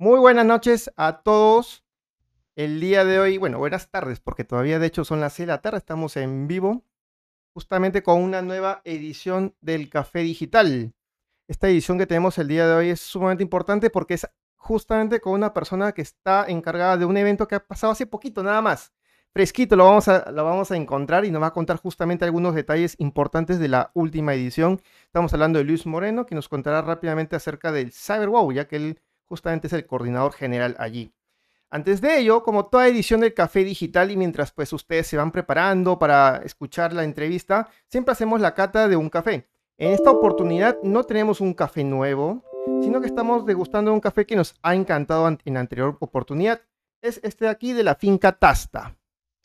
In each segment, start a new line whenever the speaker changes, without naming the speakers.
Muy buenas noches a todos. El día de hoy, bueno, buenas tardes, porque todavía de hecho son las 6 de la tarde, estamos en vivo, justamente con una nueva edición del Café Digital. Esta edición que tenemos el día de hoy es sumamente importante porque es justamente con una persona que está encargada de un evento que ha pasado hace poquito, nada más. Fresquito lo vamos a, lo vamos a encontrar y nos va a contar justamente algunos detalles importantes de la última edición. Estamos hablando de Luis Moreno, que nos contará rápidamente acerca del CyberWow, ya que él justamente es el coordinador general allí. Antes de ello, como toda edición del Café Digital y mientras pues ustedes se van preparando para escuchar la entrevista, siempre hacemos la cata de un café. En esta oportunidad no tenemos un café nuevo, sino que estamos degustando un café que nos ha encantado en la anterior oportunidad. Es este de aquí de la finca Tasta.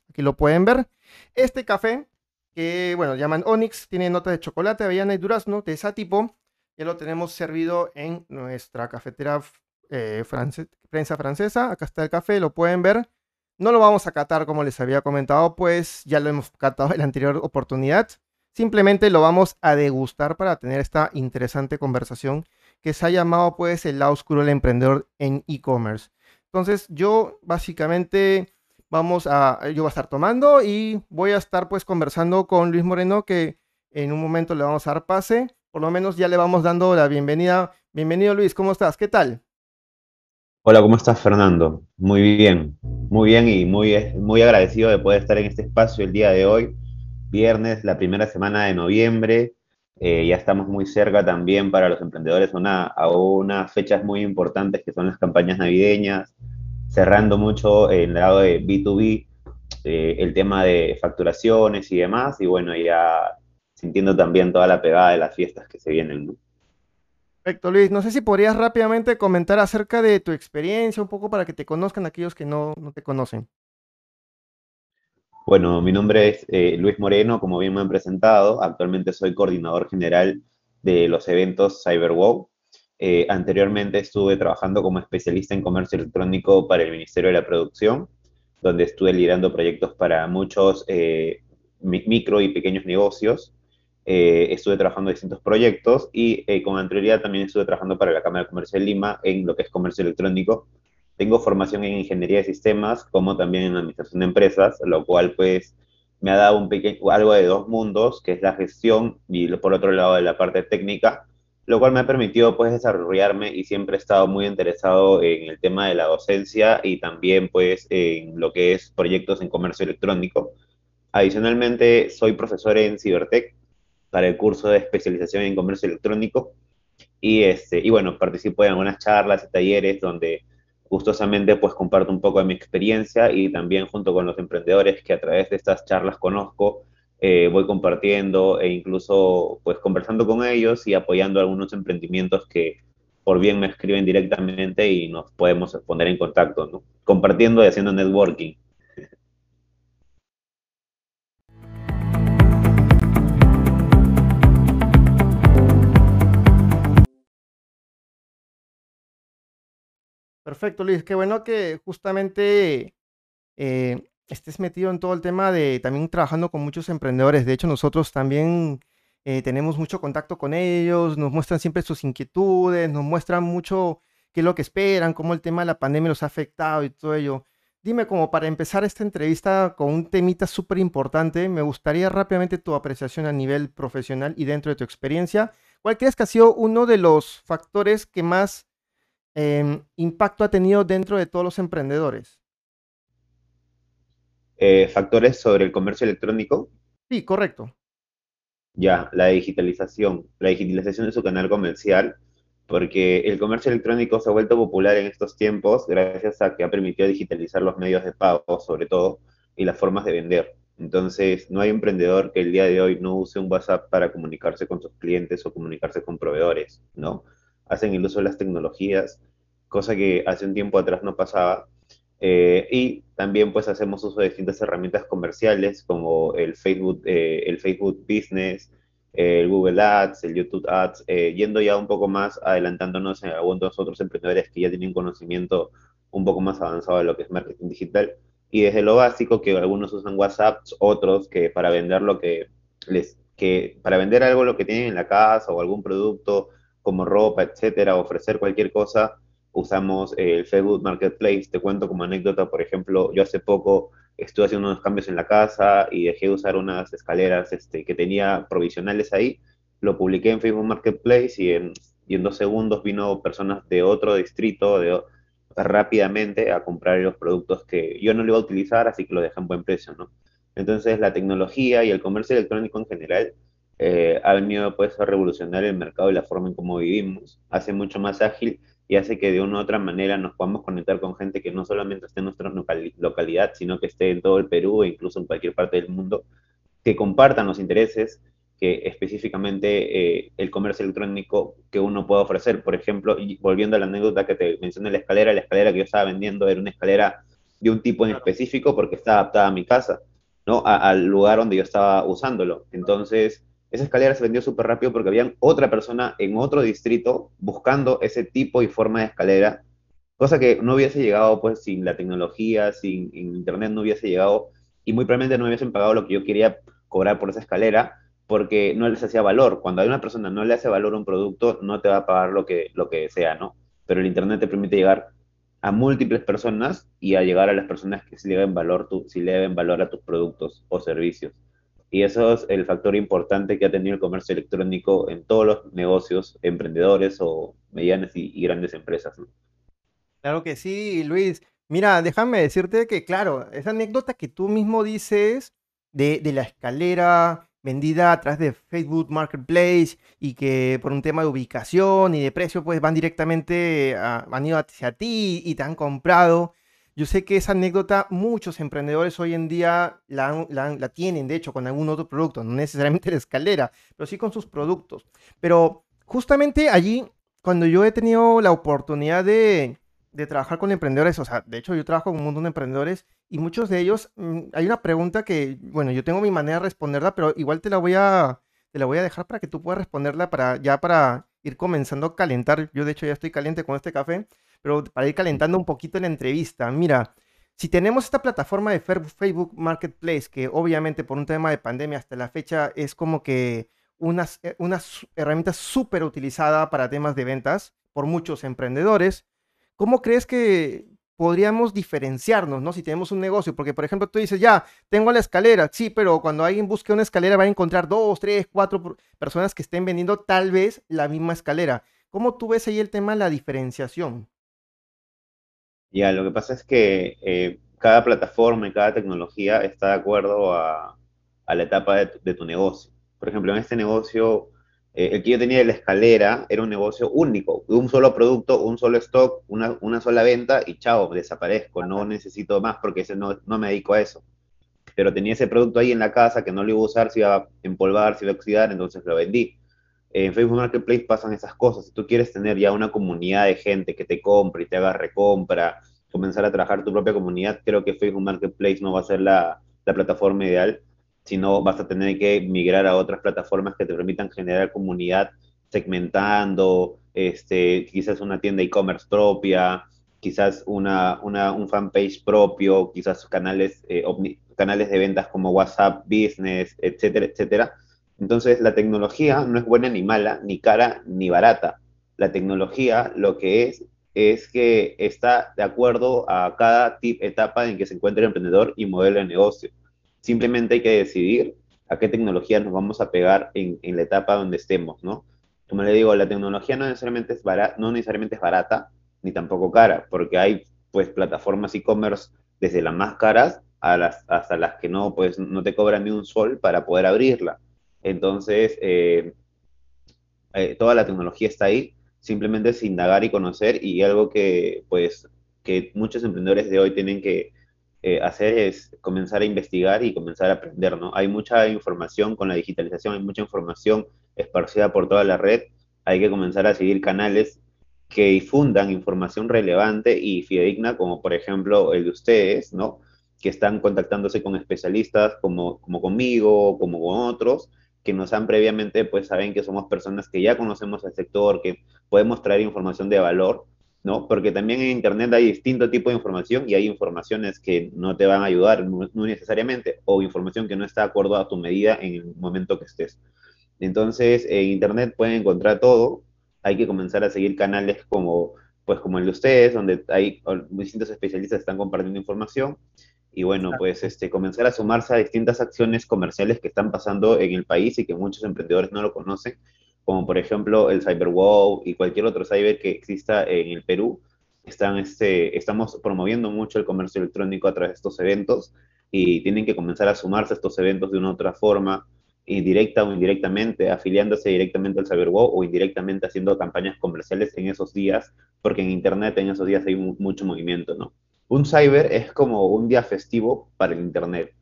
Aquí lo pueden ver. Este café, que bueno, llaman Onyx, tiene notas de chocolate, avellana y durazno de ese tipo. Ya lo tenemos servido en nuestra cafetera eh, prensa francesa. Acá está el café, lo pueden ver. No lo vamos a catar como les había comentado, pues ya lo hemos catado en la anterior oportunidad. Simplemente lo vamos a degustar para tener esta interesante conversación que se ha llamado pues el lado oscuro del emprendedor en e-commerce. Entonces yo básicamente vamos a, yo voy a estar tomando y voy a estar pues conversando con Luis Moreno que en un momento le vamos a dar pase. Por lo menos ya le vamos dando la bienvenida. Bienvenido Luis, ¿cómo estás? ¿Qué tal?
Hola, ¿cómo estás, Fernando? Muy bien, muy bien y muy, muy agradecido de poder estar en este espacio el día de hoy, viernes, la primera semana de noviembre. Eh, ya estamos muy cerca también para los emprendedores una, a unas fechas muy importantes que son las campañas navideñas, cerrando mucho el lado de B2B, eh, el tema de facturaciones y demás, y bueno, ya sintiendo también toda la pegada de las fiestas que se vienen.
Perfecto, Luis. No sé si podrías rápidamente comentar acerca de tu experiencia, un poco para que te conozcan aquellos que no, te conocen.
Bueno, mi nombre es eh, Luis Moreno, como bien me han presentado. Actualmente soy coordinador general de los eventos CyberWow. Eh, anteriormente estuve trabajando como especialista en comercio electrónico para el Ministerio de la Producción, donde estuve liderando proyectos para muchos eh, micro y pequeños negocios eh, estuve trabajando en distintos proyectos y eh, con anterioridad también estuve trabajando para la Cámara de Comercio de Lima en lo que es comercio electrónico. Tengo formación en ingeniería de sistemas como también en administración de empresas, lo cual pues me ha dado un pequeño, algo de dos mundos, que es la gestión y por otro lado de la parte técnica, lo cual me ha permitido pues desarrollarme y siempre he estado muy interesado en el tema de la docencia y también pues en lo que es proyectos en comercio electrónico. Adicionalmente soy profesor en Cibertech, para el curso de especialización en comercio electrónico. Y, este, y bueno, participo en algunas charlas y talleres donde gustosamente pues comparto un poco de mi experiencia y también junto con los emprendedores que a través de estas charlas conozco, eh, voy compartiendo e incluso pues conversando con ellos y apoyando algunos emprendimientos que por bien me escriben directamente y nos podemos poner en contacto, ¿no? compartiendo y haciendo networking.
Perfecto, Luis. Qué bueno que justamente eh, estés metido en todo el tema de también trabajando con muchos emprendedores. De hecho, nosotros también eh, tenemos mucho contacto con ellos, nos muestran siempre sus inquietudes, nos muestran mucho qué es lo que esperan, cómo el tema de la pandemia los ha afectado y todo ello. Dime, como para empezar esta entrevista con un temita súper importante, me gustaría rápidamente tu apreciación a nivel profesional y dentro de tu experiencia. ¿Cuál crees que ha sido uno de los factores que más Em, impacto ha tenido dentro de todos los emprendedores?
Eh, factores sobre el comercio electrónico.
Sí, correcto.
Ya, la digitalización, la digitalización de su canal comercial, porque el comercio electrónico se ha vuelto popular en estos tiempos gracias a que ha permitido digitalizar los medios de pago, sobre todo, y las formas de vender. Entonces, no hay emprendedor que el día de hoy no use un WhatsApp para comunicarse con sus clientes o comunicarse con proveedores, ¿no? Hacen el uso de las tecnologías, cosa que hace un tiempo atrás no pasaba. Eh, y también pues hacemos uso de distintas herramientas comerciales como el Facebook, eh, el Facebook Business, el Google Ads, el YouTube Ads, eh, yendo ya un poco más adelantándonos en algunos otros emprendedores que ya tienen conocimiento un poco más avanzado de lo que es marketing digital. Y desde lo básico, que algunos usan WhatsApp, otros que para vender lo que les, que para vender algo lo que tienen en la casa o algún producto como ropa, etcétera, ofrecer cualquier cosa, usamos el Facebook Marketplace. Te cuento como anécdota, por ejemplo, yo hace poco estuve haciendo unos cambios en la casa y dejé de usar unas escaleras este, que tenía provisionales ahí. Lo publiqué en Facebook Marketplace y en, y en dos segundos vino personas de otro distrito de, rápidamente a comprar los productos que yo no le iba a utilizar, así que lo dejé en buen precio, ¿no? Entonces la tecnología y el comercio electrónico en general eh, ha venido pues a revolucionar el mercado y la forma en cómo vivimos, hace mucho más ágil y hace que de una u otra manera nos podamos conectar con gente que no solamente esté en nuestra localidad, sino que esté en todo el Perú e incluso en cualquier parte del mundo, que compartan los intereses que específicamente eh, el comercio electrónico que uno puede ofrecer. Por ejemplo, y volviendo a la anécdota que te mencioné, la escalera, la escalera que yo estaba vendiendo era una escalera de un tipo en específico porque está adaptada a mi casa, ¿no? al lugar donde yo estaba usándolo. Entonces, esa escalera se vendió súper rápido porque había otra persona en otro distrito buscando ese tipo y forma de escalera, cosa que no hubiese llegado pues sin la tecnología, sin internet no hubiese llegado y muy probablemente no hubiesen pagado lo que yo quería cobrar por esa escalera porque no les hacía valor. Cuando hay una persona no le hace valor a un producto, no te va a pagar lo que, lo que sea, ¿no? Pero el internet te permite llegar a múltiples personas y a llegar a las personas que sí le deben valor, tu, sí le deben valor a tus productos o servicios. Y eso es el factor importante que ha tenido el comercio electrónico en todos los negocios, emprendedores o medianas y, grandes empresas.
Claro que sí, Luis. Mira, déjame decirte que, claro, esa anécdota que tú mismo dices de, la escalera vendida a través de Facebook Marketplace y que por un tema de ubicación y de precio, pues van directamente, a, han ido hacia ti y te han comprado. Yo sé que esa anécdota muchos emprendedores hoy en día la, tienen, de hecho, con algún otro producto, no necesariamente la escalera, pero sí con sus productos. Pero justamente allí, cuando yo he tenido la oportunidad de, trabajar con emprendedores, o sea, de hecho yo trabajo con un montón de emprendedores y muchos de ellos, mm, hay una pregunta que, bueno, yo tengo mi manera de responderla, pero igual te la voy a, te la voy a dejar para que tú puedas responderla para, ya para ir comenzando a calentar. Yo de hecho ya estoy caliente con este café pero para ir calentando un poquito la entrevista, mira, si tenemos esta plataforma de Facebook Marketplace, que obviamente por un tema de pandemia hasta la fecha es como que una, eh, una herramienta súper utilizada para temas de ventas por muchos emprendedores, ¿cómo crees que podríamos diferenciarnos, ¿no? Si tenemos un negocio, porque por ejemplo tú dices, ya, tengo la escalera, sí, pero cuando alguien busque una escalera va a encontrar dos, tres, cuatro personas que estén vendiendo tal vez la misma escalera. ¿Cómo tú ves ahí el tema de la diferenciación?
Ya, lo que pasa es que eh, cada plataforma y cada tecnología está de acuerdo a, la etapa de tu, negocio. Por ejemplo, en este negocio, eh, el que yo tenía de la escalera era un negocio único, un solo producto, un solo stock, una, sola venta y chao, desaparezco, no necesito más porque ese no, no me dedico a eso. Pero tenía ese producto ahí en la casa que no lo iba a usar, se iba a empolvar, se iba a oxidar, entonces lo vendí en Facebook Marketplace pasan esas cosas. Si tú quieres tener ya una comunidad de gente que te compre y te haga recompra, comenzar a trabajar tu propia comunidad, creo que Facebook Marketplace no va a ser la, plataforma ideal, sino vas a tener que migrar a otras plataformas que te permitan generar comunidad segmentando, este, quizás una tienda e-commerce propia, quizás una, un fanpage propio, quizás canales, eh, canales de ventas como WhatsApp Business, etcétera, etcétera entonces, la tecnología no es buena ni mala, ni cara ni barata. La tecnología lo que es es que está de acuerdo a cada etapa en que se encuentra el emprendedor y modelo de negocio. Simplemente hay que decidir a qué tecnología nos vamos a pegar en, la etapa donde estemos, ¿no? Como le digo, la tecnología no necesariamente es barata, no necesariamente es barata ni tampoco cara, porque hay pues plataformas e-commerce desde las más caras a las, hasta las que no, pues no te cobran ni un sol para poder abrirla. Entonces, eh, eh, toda la tecnología está ahí, simplemente es indagar y conocer y algo que, pues, que muchos emprendedores de hoy tienen que eh, hacer es comenzar a investigar y comenzar a aprender, ¿no? Hay mucha información con la digitalización, hay mucha información esparcida por toda la red, hay que comenzar a seguir canales que difundan información relevante y fidedigna, como por ejemplo el de ustedes, ¿no? Que están contactándose con especialistas como, como conmigo, como con otros, que nos han previamente, pues saben que somos personas que ya conocemos el sector, que podemos traer información de valor, ¿no? Porque también en Internet hay distinto tipo de información y hay informaciones que no te van a ayudar, no, necesariamente, o información que no está de acuerdo a tu medida en el momento que estés. Entonces, en Internet pueden encontrar todo, hay que comenzar a seguir canales como pues como el de ustedes, donde hay distintos especialistas que están compartiendo información y bueno, pues este, comenzar a sumarse a distintas acciones comerciales que están pasando en el país y que muchos emprendedores no lo conocen, como por ejemplo el CyberWow y cualquier otro cyber que exista en el Perú. Están, este, estamos promoviendo mucho el comercio electrónico a través de estos eventos y tienen que comenzar a sumarse a estos eventos de una u otra forma, indirecta o indirectamente, afiliándose directamente al CyberWow o indirectamente haciendo campañas comerciales en esos días, porque en Internet en esos días hay mucho movimiento, ¿no? Un cyber es como un día festivo para el Internet.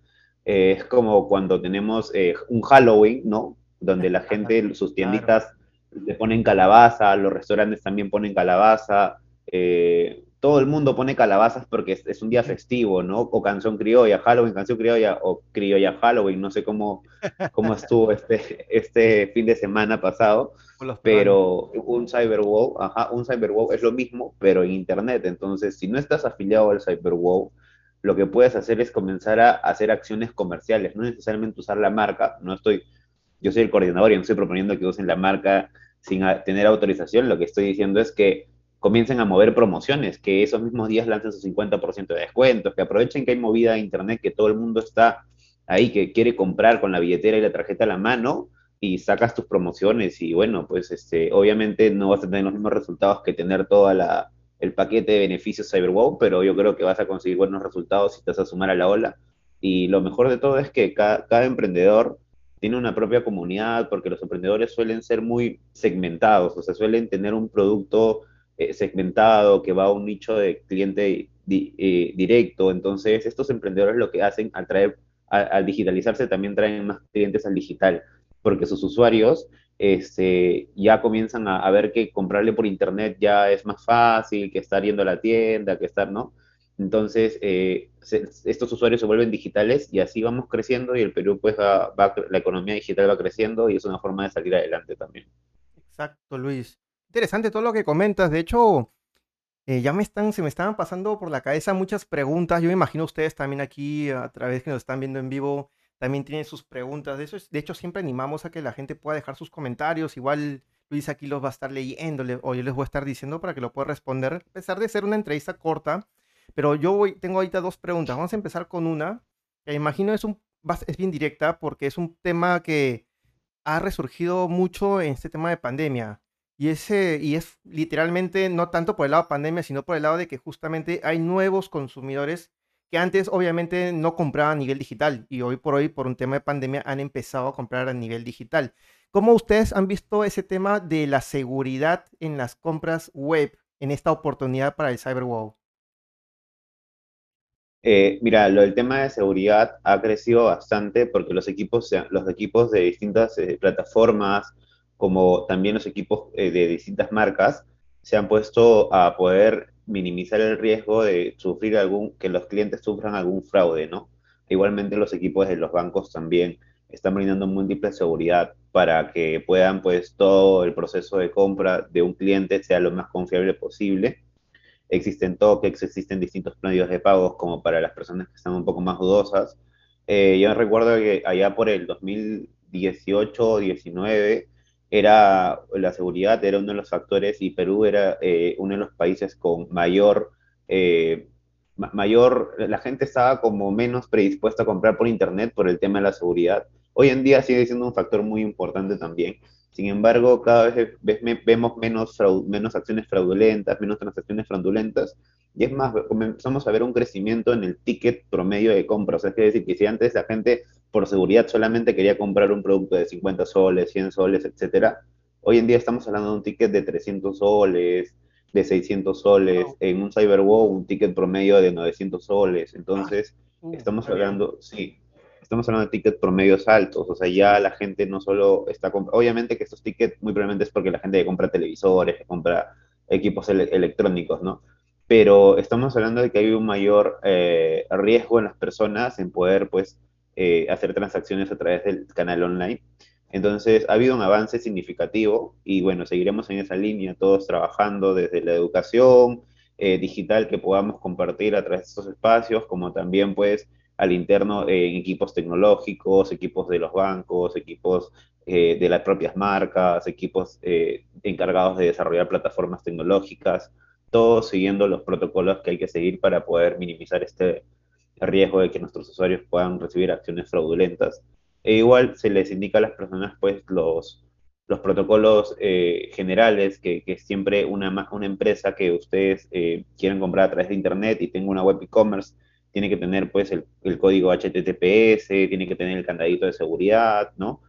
Eh, es como cuando tenemos eh, un Halloween, ¿no? Donde la gente, sus tienditas le ponen calabaza, los restaurantes también ponen calabaza, eh, todo el mundo pone calabazas porque es, un día festivo, ¿no? O canción criolla, Halloween, canción criolla, o criolla Halloween, no sé cómo, cómo estuvo este, este fin de semana pasado, pero un Cyberwall, ajá, un Cyberwall es lo mismo, pero en Internet. Entonces, si no estás afiliado al Cyberwall, lo que puedes hacer es comenzar a hacer acciones comerciales, no necesariamente usar la marca, no estoy, yo soy el coordinador y no estoy proponiendo que usen la marca sin tener autorización, lo que estoy diciendo es que comiencen a mover promociones, que esos mismos días lancen su 50% de descuentos, que aprovechen que hay movida de internet, que todo el mundo está ahí, que quiere comprar con la billetera y la tarjeta a la mano y sacas tus promociones y bueno, pues este, obviamente no vas a tener los mismos resultados que tener todo el paquete de beneficios CyberWow, pero yo creo que vas a conseguir buenos resultados si te vas a sumar a la ola. Y lo mejor de todo es que cada emprendedor tiene una propia comunidad, porque los emprendedores suelen ser muy segmentados, o sea, suelen tener un producto eh, segmentado, que va a un nicho de cliente eh, directo. Entonces, estos emprendedores lo que hacen al traer, al digitalizarse, también traen más clientes al digital, porque sus usuarios este, ya comienzan a, ver que comprarle por internet ya es más fácil que estar yendo a la tienda, que estar, ¿no? Entonces, eh, estos usuarios se vuelven digitales y así vamos creciendo y el Perú, pues, va, la economía digital va creciendo y es una forma de salir adelante también.
Exacto, Luis interesante todo lo que comentas. De hecho, eh, ya me están, se me estaban pasando por la cabeza muchas preguntas. Yo me imagino ustedes también aquí, a través que nos están viendo en vivo, también tienen sus preguntas. De, eso de hecho, siempre animamos a que la gente pueda dejar sus comentarios. Igual Luis aquí los va a estar leyendo o yo les voy a estar diciendo para que lo pueda responder, a pesar de ser una entrevista corta. Pero yo voy, tengo ahorita dos preguntas. Vamos a empezar con una, que imagino es, un, es bien directa porque es un tema que ha resurgido mucho en este tema de pandemia. Y, ese, y es literalmente no tanto por el lado de pandemia, sino por el lado de que justamente hay nuevos consumidores que antes obviamente no compraban a nivel digital y hoy por hoy por un tema de pandemia han empezado a comprar a nivel digital. ¿Cómo ustedes han visto ese tema de la seguridad en las compras web en esta oportunidad para el CyberWall?
Eh, mira, lo del tema de seguridad ha crecido bastante porque los equipos, los equipos de distintas eh, plataformas, como también los equipos eh, de distintas marcas se han puesto a poder minimizar el riesgo de sufrir algún, que los clientes sufran algún fraude, ¿no? Igualmente los equipos de los bancos también están brindando múltiple seguridad para que puedan, pues, todo el proceso de compra de un cliente sea lo más confiable posible. Existen tokens, existen distintos medios de pagos como para las personas que están un poco más dudosas. Eh, yo recuerdo que allá por el 2018 o 19 era la seguridad era uno de los factores y Perú era eh, uno de los países con mayor, eh, mayor, la gente estaba como menos predispuesta a comprar por internet por el tema de la seguridad. Hoy en día sigue siendo un factor muy importante también. Sin embargo, cada vez vemos menos, menos acciones fraudulentas, menos transacciones fraudulentas, y es más, comenzamos a ver un crecimiento en el ticket promedio de compras. es decir, que si antes la gente por seguridad solamente quería comprar un producto de 50 soles, 100 soles, etcétera, hoy en día estamos hablando de un ticket de 300 soles, de 600 soles, en un CyberWow un ticket promedio de 900 soles. Entonces, ah, estamos hablando, sí, estamos hablando de tickets promedios altos, o sea, ya la gente no solo está comprando, obviamente que estos tickets muy probablemente es porque la gente que compra televisores, que compra equipos electrónicos, ¿no? Pero estamos hablando de que hay un mayor eh, riesgo en las personas en poder, pues, eh, hacer transacciones a través del canal online. Entonces, ha habido un avance significativo y bueno, seguiremos en esa línea, todos trabajando desde la educación eh, digital que podamos compartir a través de estos espacios, como también pues al interno en equipos tecnológicos, equipos de los bancos, equipos eh, de las propias marcas, equipos eh, encargados de desarrollar plataformas tecnológicas. todo siguiendo los protocolos que hay que seguir para poder minimizar este riesgo de que nuestros usuarios puedan recibir acciones fraudulentas. E igual se les indica a las personas pues los, los protocolos eh, generales que, que, siempre una, una empresa que ustedes eh, quieren comprar a través de internet y tenga una web e-commerce tiene que tener pues el, el, código HTTPS, tiene que tener el candadito de seguridad, ¿no?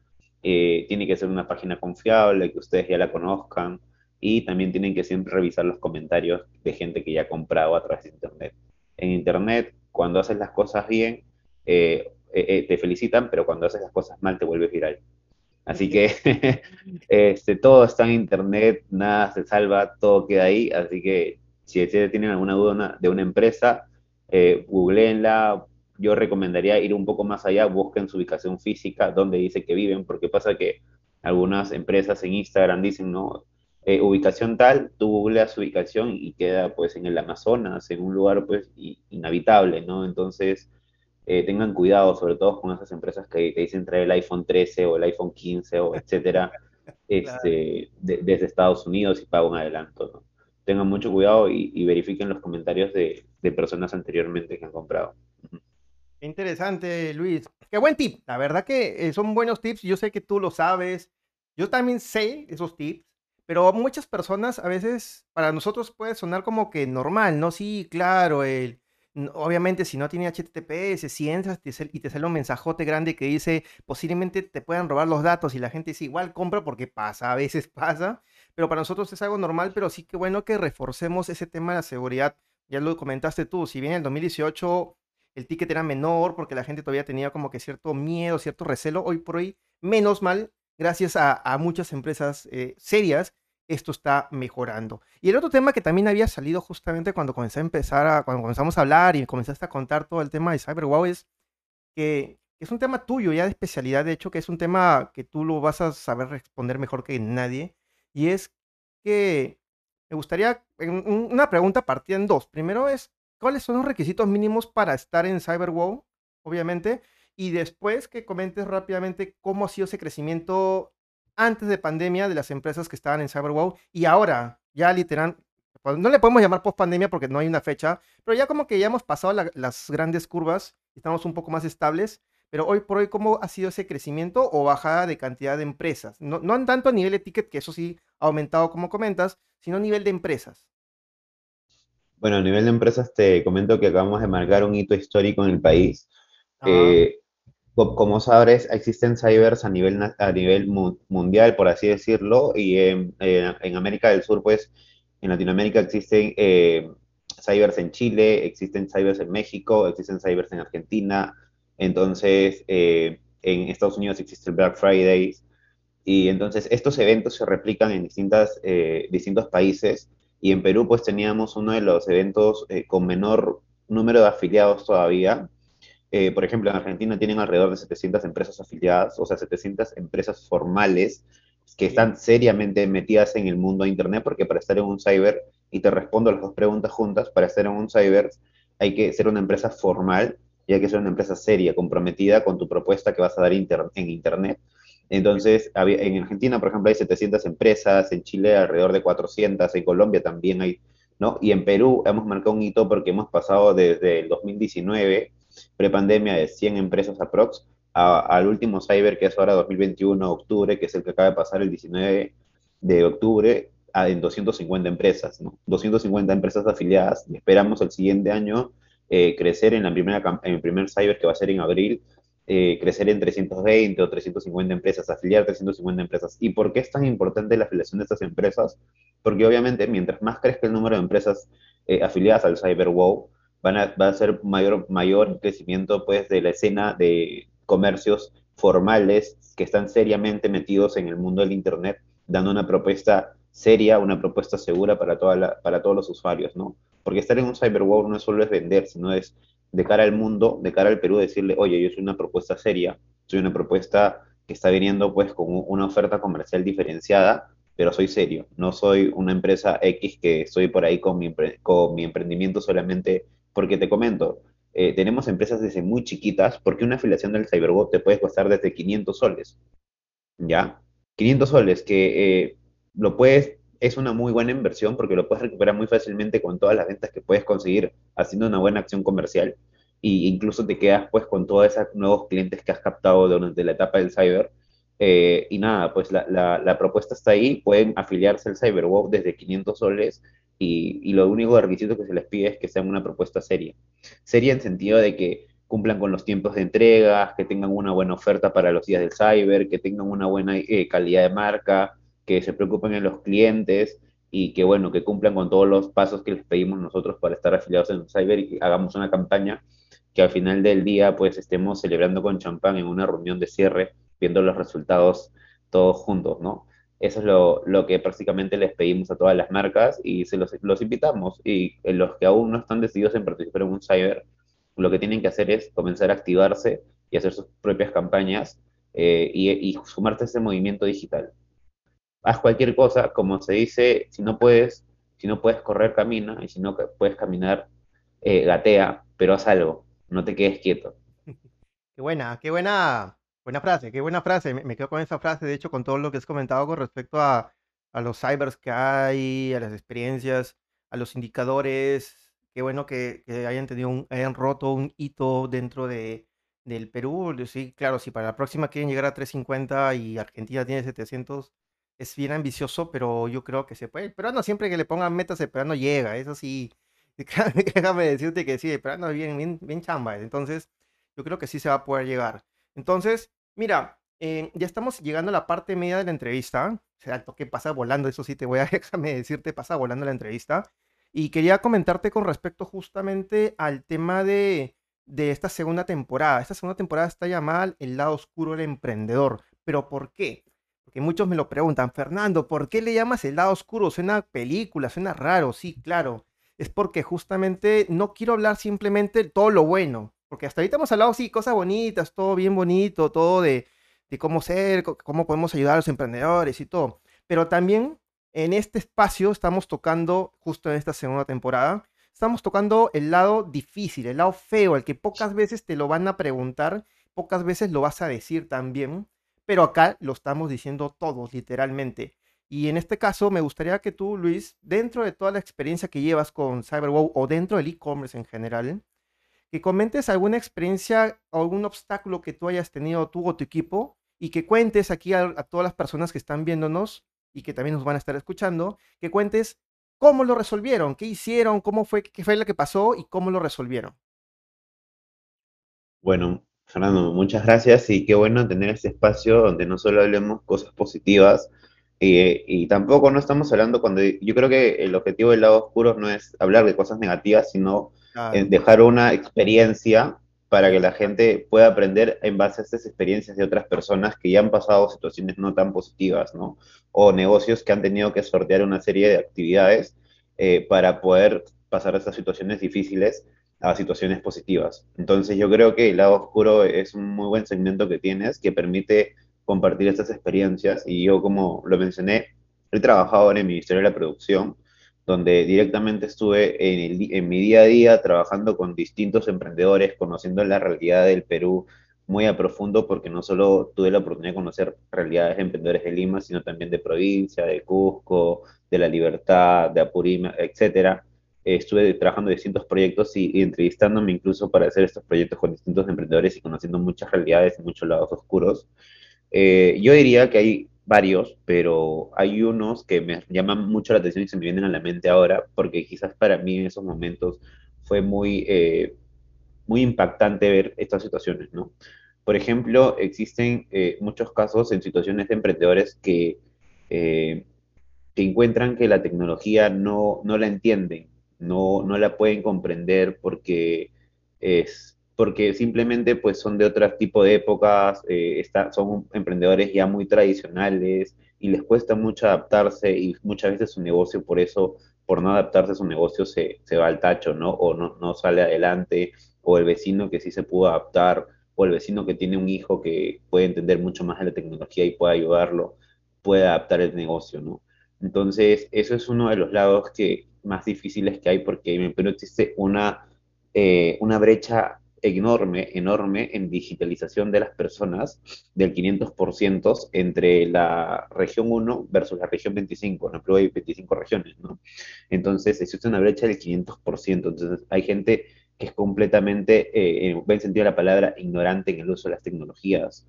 Eh, tiene que ser una página confiable, que ustedes ya la conozcan y también tienen que siempre revisar los comentarios de gente que ya ha comprado a través de internet. En internet, cuando haces las cosas bien, eh, eh, te felicitan, pero cuando haces las cosas mal te vuelves viral. Así que este, todo está en internet, nada se salva, todo queda ahí. Así que si tienen alguna duda de una empresa, eh, googleenla. Yo recomendaría ir un poco más allá, busquen su ubicación física, donde dice que viven, porque pasa que algunas empresas en Instagram dicen, no, eh, ubicación tal, tú googleas ubicación y queda pues en el Amazonas, en un lugar pues inhabitable, ¿no? Entonces, eh, tengan cuidado, sobre todo con esas empresas que te dicen traer el iPhone 13 o el iPhone 15 o etcétera, este, desde Estados Unidos y pago un adelanto, ¿no? tengan mucho cuidado y, verifiquen los comentarios de, personas anteriormente que han comprado.
Interesante, Luis. Qué buen tip. La verdad que eh, son buenos tips. Yo sé que tú lo sabes. Yo también sé esos tips. Pero muchas personas a veces, para nosotros puede sonar como que normal, ¿no? Sí, claro, el, obviamente si no tiene HTTPS, si entras y te sale un mensajote grande que dice posiblemente te puedan robar los datos y la gente dice igual compra porque pasa, a veces pasa, pero para nosotros es algo normal, pero sí que bueno que reforcemos ese tema de la seguridad. Ya lo comentaste tú, si bien en el 2018 el ticket era menor porque la gente todavía tenía como que cierto miedo, cierto recelo, hoy por hoy, menos mal, gracias a, muchas empresas eh, serias, esto está mejorando. Y el otro tema que también había salido justamente cuando comencé a empezar a, cuando comenzamos a hablar y comenzaste a contar todo el tema de CyberWow es que es un tema tuyo ya de especialidad, de hecho, que es un tema que tú lo vas a saber responder mejor que nadie, y es que me gustaría, una pregunta partida en dos. Primero es, ¿cuáles son los requisitos mínimos para estar en CyberWow? Obviamente. Y después que comentes rápidamente cómo ha sido ese crecimiento antes de pandemia de las empresas que estaban en CyberWow y ahora, ya literal, pues, no le podemos llamar post pandemia porque no hay una fecha, pero ya como que ya hemos pasado las grandes curvas, estamos un poco más estables pero hoy por hoy, ¿cómo ha sido ese crecimiento o bajada de cantidad de empresas? No, no tanto a nivel de ticket, que eso sí ha aumentado como comentas, sino a nivel de empresas.
Bueno, a nivel de empresas te comento que acabamos de marcar un hito histórico en el país. Eh, como sabes, existen cybers a nivel, a nivel mundial, por así decirlo, y en, América del Sur, pues, en Latinoamérica existen eh, cybers en Chile, existen cybers en México, existen cybers en Argentina, entonces, eh, en Estados Unidos existe el Black Friday. Y entonces estos eventos se replican en distintas, eh, distintos países. Y en Perú, pues teníamos uno de los eventos eh, con menor número de afiliados todavía. Por ejemplo, en Argentina tienen alrededor de 700 empresas afiliadas, o sea, 700 empresas formales que están seriamente metidas en el mundo de Internet, porque para estar en un cyber, y te respondo las dos preguntas juntas, para estar en un cyber hay que ser una empresa formal y hay que ser una empresa seria, comprometida con tu propuesta que vas a dar en Internet. Entonces, en Argentina, por ejemplo, hay 700 empresas, en Chile alrededor de 400, en Colombia también hay, ¿no? Y en Perú hemos marcado un hito porque hemos pasado desde el 2019, prepandemia, de 100 empresas aprox, al último Cyber, que es ahora 2021, octubre, que es el que acaba de pasar el 19 de octubre, a, en 250 empresas, ¿no? 250 empresas afiliadas y esperamos el siguiente año eh, crecer en, la primera, en el primer cyber que va a ser en abril, eh, crecer en 320 o 350 empresas, afiliar 350 empresas. ¿Y por qué es tan importante la afiliación de estas empresas? Porque obviamente mientras más crezca el número de empresas eh, afiliadas al CyberWow, van a, va a ser mayor, mayor crecimiento pues, de la escena de comercios formales que están seriamente metidos en el mundo del Internet, dando una propuesta seria, una propuesta segura para, toda para todos los usuarios, ¿no? Porque estar en un cyberwar no solo es vender, sino es de cara al mundo, de cara al Perú, decirle, oye, yo soy una propuesta seria, soy una propuesta que está viniendo pues con una oferta comercial diferenciada, pero soy serio, no soy una empresa X que estoy por ahí con mi, con mi emprendimiento solamente porque te comento, eh, tenemos empresas desde muy chiquitas, porque una afiliación del Cyberbot te puede costar desde 500 soles, ¿ya? 500 soles que eh, lo puedes es una muy buena inversión porque lo puedes recuperar muy fácilmente con todas las ventas que puedes conseguir haciendo una buena acción comercial e incluso te quedas pues con todos esos nuevos clientes que has captado durante la etapa del cyber. Eh, y nada, pues la, la, propuesta está ahí, pueden afiliarse al CyberWalk desde 500 soles y, lo único requisito que se les pide es que sean una propuesta seria. Seria en sentido de que cumplan con los tiempos de entregas, que tengan una buena oferta para los días del cyber, que tengan una buena eh, calidad de marca, que se preocupen en los clientes y que bueno, que cumplan con todos los pasos que les pedimos nosotros para estar afiliados en cyber y hagamos una campaña que al final del día pues estemos celebrando con champán en una reunión de cierre, viendo los resultados todos juntos, ¿no? Eso es lo, lo que prácticamente les pedimos a todas las marcas y se los, los invitamos. Y en los que aún no están decididos en participar en un cyber, lo que tienen que hacer es comenzar a activarse y hacer sus propias campañas eh, y, sumarse a ese movimiento digital. Haz cualquier cosa, como se dice, si no puedes, si no puedes correr, camina, y si no puedes caminar, eh, gatea, pero haz algo, no te quedes quieto.
Qué buena, qué buena, buena frase, qué buena frase. Me, quedo con esa frase, de hecho, con todo lo que has comentado con respecto a, a los cybers que hay, a las experiencias, a los indicadores, Qué bueno que, hayan tenido un, hayan roto un hito dentro de, del Perú. Sí, claro, si para la próxima quieren llegar a 350 y Argentina tiene 700, es bien ambicioso, pero yo creo que se puede. Pero no siempre que le pongan metas, pero no llega, eso sí. Déjame decirte que sí, pero no bien, bien, bien chamba. Entonces, yo creo que sí se va a poder llegar. Entonces, mira, eh, ya estamos llegando a la parte media de la entrevista. O sea, pasa volando, eso sí te voy a, decirte, pasa volando la entrevista. Y quería comentarte con respecto justamente al tema de, esta segunda temporada. Esta segunda temporada está llamada El lado oscuro del emprendedor. ¿Pero por qué? Porque muchos me lo preguntan, Fernando, ¿por qué le llamas el lado oscuro? Suena película, suena raro, sí, claro. Es porque justamente no quiero hablar simplemente de todo lo bueno, porque hasta ahorita hemos hablado, sí, cosas bonitas, todo bien bonito, todo de, de cómo ser, cómo podemos ayudar a los emprendedores y todo. Pero también en este espacio estamos tocando, justo en esta segunda temporada, estamos tocando el lado difícil, el lado feo, el que pocas veces te lo van a preguntar, pocas veces lo vas a decir también, pero acá lo estamos diciendo todos, literalmente. Y en este caso me gustaría que tú, Luis, dentro de toda la experiencia que llevas con CyberWow o dentro del e-commerce en general, que comentes alguna experiencia o algún obstáculo que tú hayas tenido tú o tu equipo y que cuentes aquí a, todas las personas que están viéndonos y que también nos van a estar escuchando, que cuentes cómo lo resolvieron, qué hicieron, cómo fue, qué fue lo que pasó y cómo lo resolvieron.
Bueno, Fernando, muchas gracias y qué bueno tener este espacio donde no solo hablemos cosas positivas eh, y tampoco no estamos hablando cuando yo creo que el objetivo del lado oscuro no es hablar de cosas negativas, sino dejar una experiencia para que la gente pueda aprender en base a estas experiencias de otras personas que ya han pasado situaciones no tan positivas, ¿no? O negocios que han tenido que sortear una serie de actividades eh, para poder pasar estas situaciones difíciles a situaciones positivas. Entonces yo creo que el lado oscuro es un muy buen segmento que tienes que permite compartir estas experiencias y yo como lo mencioné, he trabajado en el Ministerio de la Producción donde directamente estuve en, mi día a día trabajando con distintos emprendedores, conociendo la realidad del Perú muy a profundo, porque no solo tuve la oportunidad de conocer realidades de emprendedores de Lima, sino también de provincia, de Cusco, de La Libertad, de Apurímac, etcétera. estuve trabajando en distintos proyectos y, entrevistándome incluso para hacer estos proyectos con distintos emprendedores y conociendo muchas realidades y muchos lados oscuros. Eh, yo diría que hay varios, pero hay unos que me llaman mucho la atención y se me vienen a la mente ahora, porque quizás para mí en esos momentos fue muy, eh, muy impactante ver estas situaciones, ¿no? Por ejemplo, existen eh, muchos casos en situaciones de emprendedores que, eh, encuentran que la tecnología no, no la entienden, no, no la pueden comprender porque es, porque simplemente pues son de otro tipo de épocas, eh, son emprendedores ya muy tradicionales y les cuesta mucho adaptarse y muchas veces su negocio por eso, por no adaptarse a su negocio se, se va al tacho, ¿no? O no, no sale adelante, o el vecino que sí se pudo adaptar, o el vecino que tiene un hijo que puede entender mucho más de la tecnología y puede ayudarlo, puede adaptar el negocio, ¿no? Entonces, eso es uno de los lados que más difíciles que hay porque en Perú existe una, eh, una brecha enorme, enorme en digitalización de las personas del 500% entre la región 1 versus la región 25. En Perú hay 25 regiones, ¿no? Entonces existe una brecha del 500%. Entonces hay gente que es completamente, eh, en buen sentido de la palabra, ignorante en el uso de las tecnologías.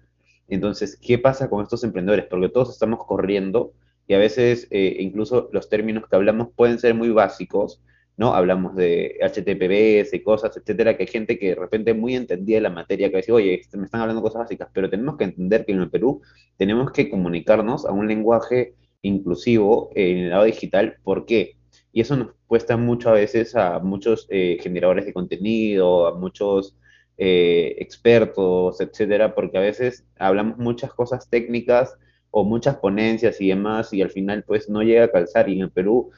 Entonces, ¿qué pasa con estos emprendedores? Porque todos estamos corriendo y a veces eh, incluso los términos que hablamos pueden ser muy básicos, ¿no? Hablamos de HTTPS, cosas, etcétera, que hay gente que de repente muy entendía la materia, que dice, oye, este, me están hablando cosas básicas, pero tenemos que entender que en el Perú tenemos que comunicarnos a un lenguaje inclusivo en el lado digital. ¿Por qué? Y eso nos cuesta mucho a veces a muchos eh, generadores de contenido, a muchos eh, expertos, etcétera, porque a veces hablamos muchas cosas técnicas o muchas ponencias y demás, y al final pues no llega a calzar. Y en el Perú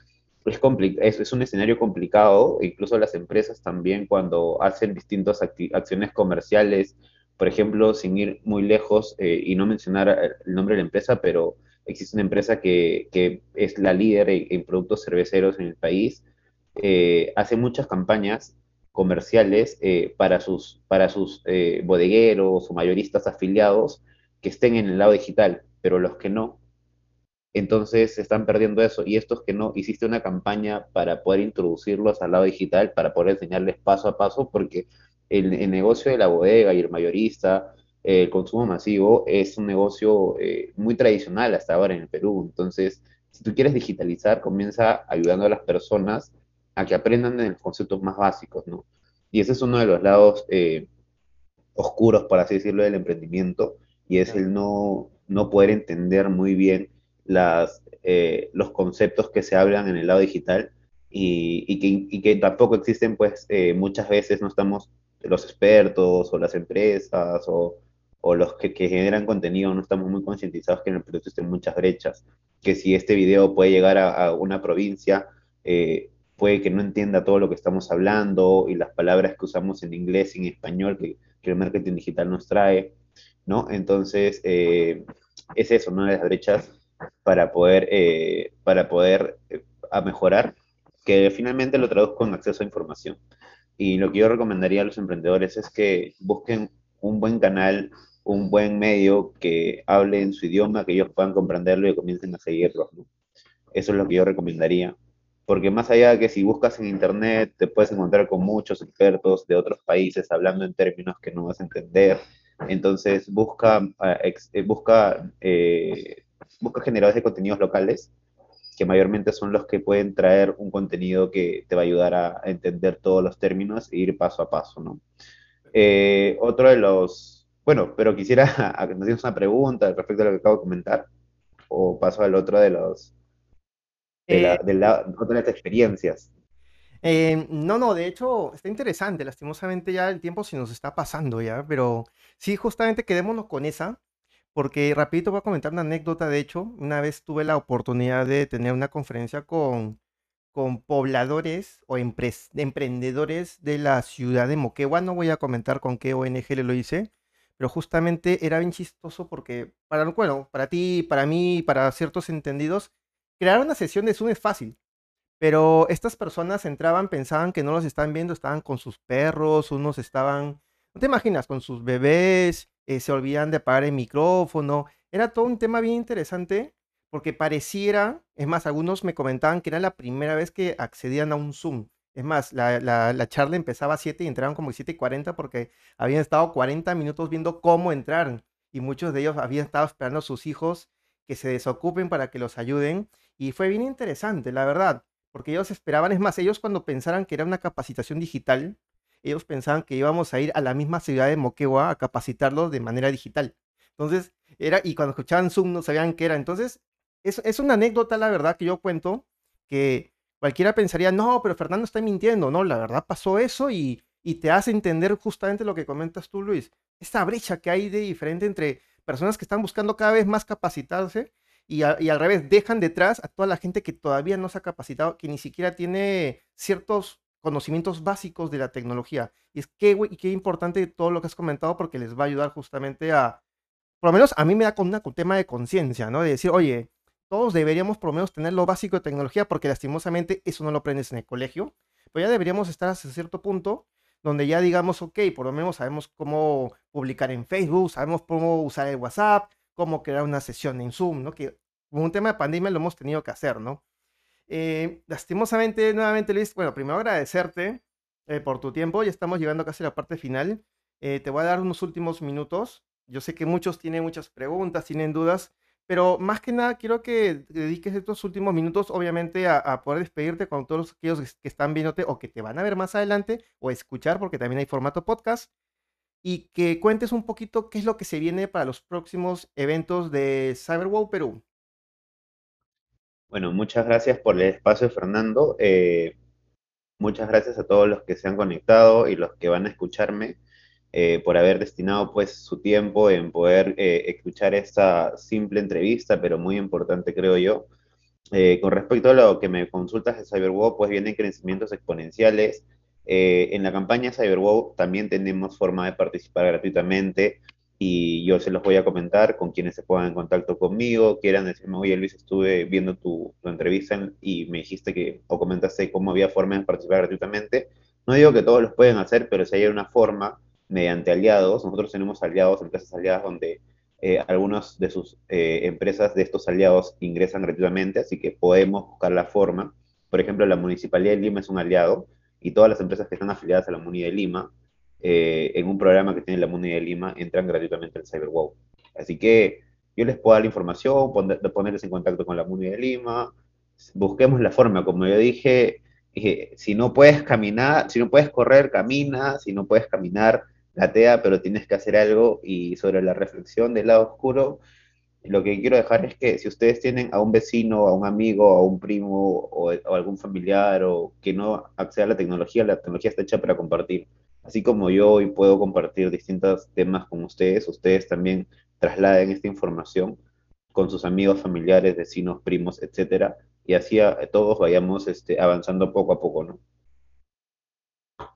es, es, es un escenario complicado, incluso las empresas también cuando hacen distintas acciones comerciales, por ejemplo, sin ir muy lejos eh, y no mencionar el nombre de la empresa, pero existe una empresa que, que es la líder en, productos cerveceros en el país, eh, hace muchas campañas comerciales eh, para sus, para sus bodegueros o mayoristas afiliados que estén en el lado digital pero los que no, entonces se están perdiendo eso. Y estos que no, hiciste una campaña para poder introducirlos al lado digital, para poder enseñarles paso a paso, porque el, negocio de la bodega y el mayorista, el consumo masivo, es un negocio eh, muy tradicional hasta ahora en el Perú. Entonces, si tú quieres digitalizar, comienza ayudando a las personas a que aprendan en los conceptos más básicos, ¿no? Y ese es uno de los lados eh, oscuros, por así decirlo, del emprendimiento, y es el no, no poder entender muy bien las, eh, los conceptos que se hablan en el lado digital y, que, tampoco existen, pues eh, muchas veces no estamos los expertos o las empresas o, los que, generan contenido, no estamos muy concientizados que en el proyecto existen muchas brechas, que si este video puede llegar a, una provincia, eh, puede que no entienda todo lo que estamos hablando y las palabras que usamos en inglés y en español que, que el marketing digital nos trae. ¿no? Entonces, eh, es eso, ¿no? Las brechas para poder, eh, para poder eh, a mejorar, que finalmente lo traduzco en acceso a información. Y lo que yo recomendaría a los emprendedores es que busquen un buen canal, un buen medio que hable en su idioma, que ellos puedan comprenderlo y comiencen a seguirlo. Eso es lo que yo recomendaría. Porque más allá de que si buscas en internet, te puedes encontrar con muchos expertos de otros países hablando en términos que no vas a entender, entonces busca, eh, eh, busca, busca generadores de contenidos locales, que mayormente son los que pueden traer un contenido que te va a ayudar a entender todos los términos e ir paso a paso, ¿no? otro de los, bueno, pero quisiera que nos una pregunta respecto a lo que acabo de comentar, o paso al otro de los, de, la, de, la, otras experiencias.
Eh, no, no, de hecho está interesante. Lastimosamente ya el tiempo se nos está pasando ya, pero sí, justamente quedémonos con esa, porque rapidito voy a comentar una anécdota. De hecho, una vez tuve la oportunidad de tener una conferencia con, con pobladores o emprendedores de la ciudad de Moquegua. No voy a comentar con qué ONG le lo hice, pero justamente era bien chistoso porque para, bueno, para ti, para mí, para ciertos entendidos, crear una sesión de Zoom es fácil. Pero estas personas entraban, pensaban que no los estaban viendo, estaban con sus perros, unos estaban, no te imaginas, con sus bebés, eh, se olvidan de apagar el micrófono. Era todo un tema bien interesante porque pareciera, es más, algunos me comentaban que era la primera vez que accedían a un Zoom. Es más, la, la, charla empezaba a 7 y entraron como 7 y 40 porque habían estado 40 minutos viendo cómo entrar. Y muchos de ellos habían estado esperando a sus hijos que se desocupen para que los ayuden. Y fue bien interesante, la verdad porque ellos esperaban, es más, ellos cuando pensaran que era una capacitación digital, ellos pensaban que íbamos a ir a la misma ciudad de Moquegua a capacitarlos de manera digital. Entonces, era, y cuando escuchaban Zoom no sabían qué era. Entonces, es, es una anécdota, la verdad, que yo cuento, que cualquiera pensaría, no, pero Fernando está mintiendo, no, la verdad pasó eso y, y te hace entender justamente lo que comentas tú, Luis, esta brecha que hay de diferente entre personas que están buscando cada vez más capacitarse y, al revés, dejan detrás a toda la gente que todavía no se ha capacitado, que ni siquiera tiene ciertos conocimientos básicos de la tecnología. Y es que, y qué importante todo lo que has comentado porque les va a ayudar justamente a, por lo menos a mí me da con un tema de conciencia, ¿no? De decir, oye, todos deberíamos por lo menos tener lo básico de tecnología porque lastimosamente eso no lo aprendes en el colegio, pero ya deberíamos estar hasta cierto punto donde ya digamos, ok, por lo menos sabemos cómo publicar en Facebook, sabemos cómo usar el WhatsApp, cómo crear una sesión en Zoom, ¿no? Que como un tema de pandemia lo hemos tenido que hacer, ¿no? Eh, lastimosamente, nuevamente, Luis, bueno, primero agradecerte eh, por tu tiempo, ya estamos llegando casi a la parte final. Eh, te voy a dar unos últimos minutos. Yo sé que muchos tienen muchas preguntas, tienen dudas, pero más que nada quiero que dediques estos últimos minutos, obviamente, a, poder despedirte con todos aquellos que están viéndote o que te van a ver más adelante o escuchar, porque también hay formato podcast, y que cuentes un poquito qué es lo que se viene para los próximos eventos de CyberWow Perú.
Bueno, muchas gracias por el espacio, Fernando. Eh, muchas gracias a todos los que se han conectado y los que van a escucharme. Eh, por haber destinado pues su tiempo en poder eh, escuchar esta simple entrevista, pero muy importante creo yo. Eh, con respecto a lo que me consultas de CyberWow, pues vienen crecimientos exponenciales. en la campaña CyberWow también tenemos forma de participar gratuitamente y yo se los voy a comentar con quienes se pongan en contacto conmigo, quieran decirme, oye Luis, estuve viendo tu, entrevista y me dijiste que, o comentaste cómo había forma de participar gratuitamente. No digo que todos los pueden hacer, pero si hay una forma, mediante aliados. Nosotros tenemos aliados, empresas aliadas, donde eh, algunas de sus eh, empresas de estos aliados ingresan gratuitamente, así que podemos buscar la forma. Por ejemplo, la Municipalidad de Lima es un aliado y todas las empresas que están afiliadas a la MUNI de Lima, eh, en un programa que tiene la MUNI de Lima, entran gratuitamente al CyberWow. Así que yo les puedo dar la información, ponerles en contacto con la MUNI de Lima, busquemos la forma, como yo dije, si no puedes caminar, si no puedes correr, camina, si no puedes caminar, latea, pero tienes que hacer algo. Y sobre la reflexión del lado oscuro, lo que quiero dejar es que si ustedes tienen a un vecino, a un amigo, a un primo o, algún familiar o que no acceda a la tecnología, la tecnología está hecha para compartir. Así como yo hoy puedo compartir distintos temas con ustedes, ustedes también trasladen esta información con sus amigos, familiares, vecinos, primos, etcétera, y así todos vayamos este, avanzando poco a poco, ¿no?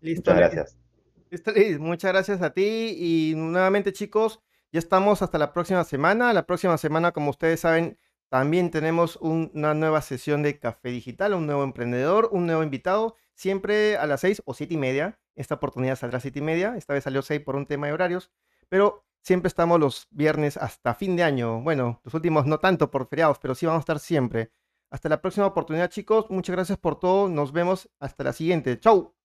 Listo. Muchas gracias. Muchas gracias a ti y nuevamente chicos, ya estamos hasta la próxima semana. La próxima semana, como ustedes saben, también tenemos una nueva sesión de café digital, un nuevo emprendedor, un nuevo invitado, siempre a las seis o siete y media. Esta oportunidad saldrá a siete y media, esta vez salió seis por un tema de horarios, pero siempre estamos los viernes hasta fin de año. Bueno, los últimos no tanto por feriados, pero sí vamos a estar siempre. Hasta la próxima oportunidad chicos, muchas gracias por todo, nos vemos hasta la siguiente. Chau.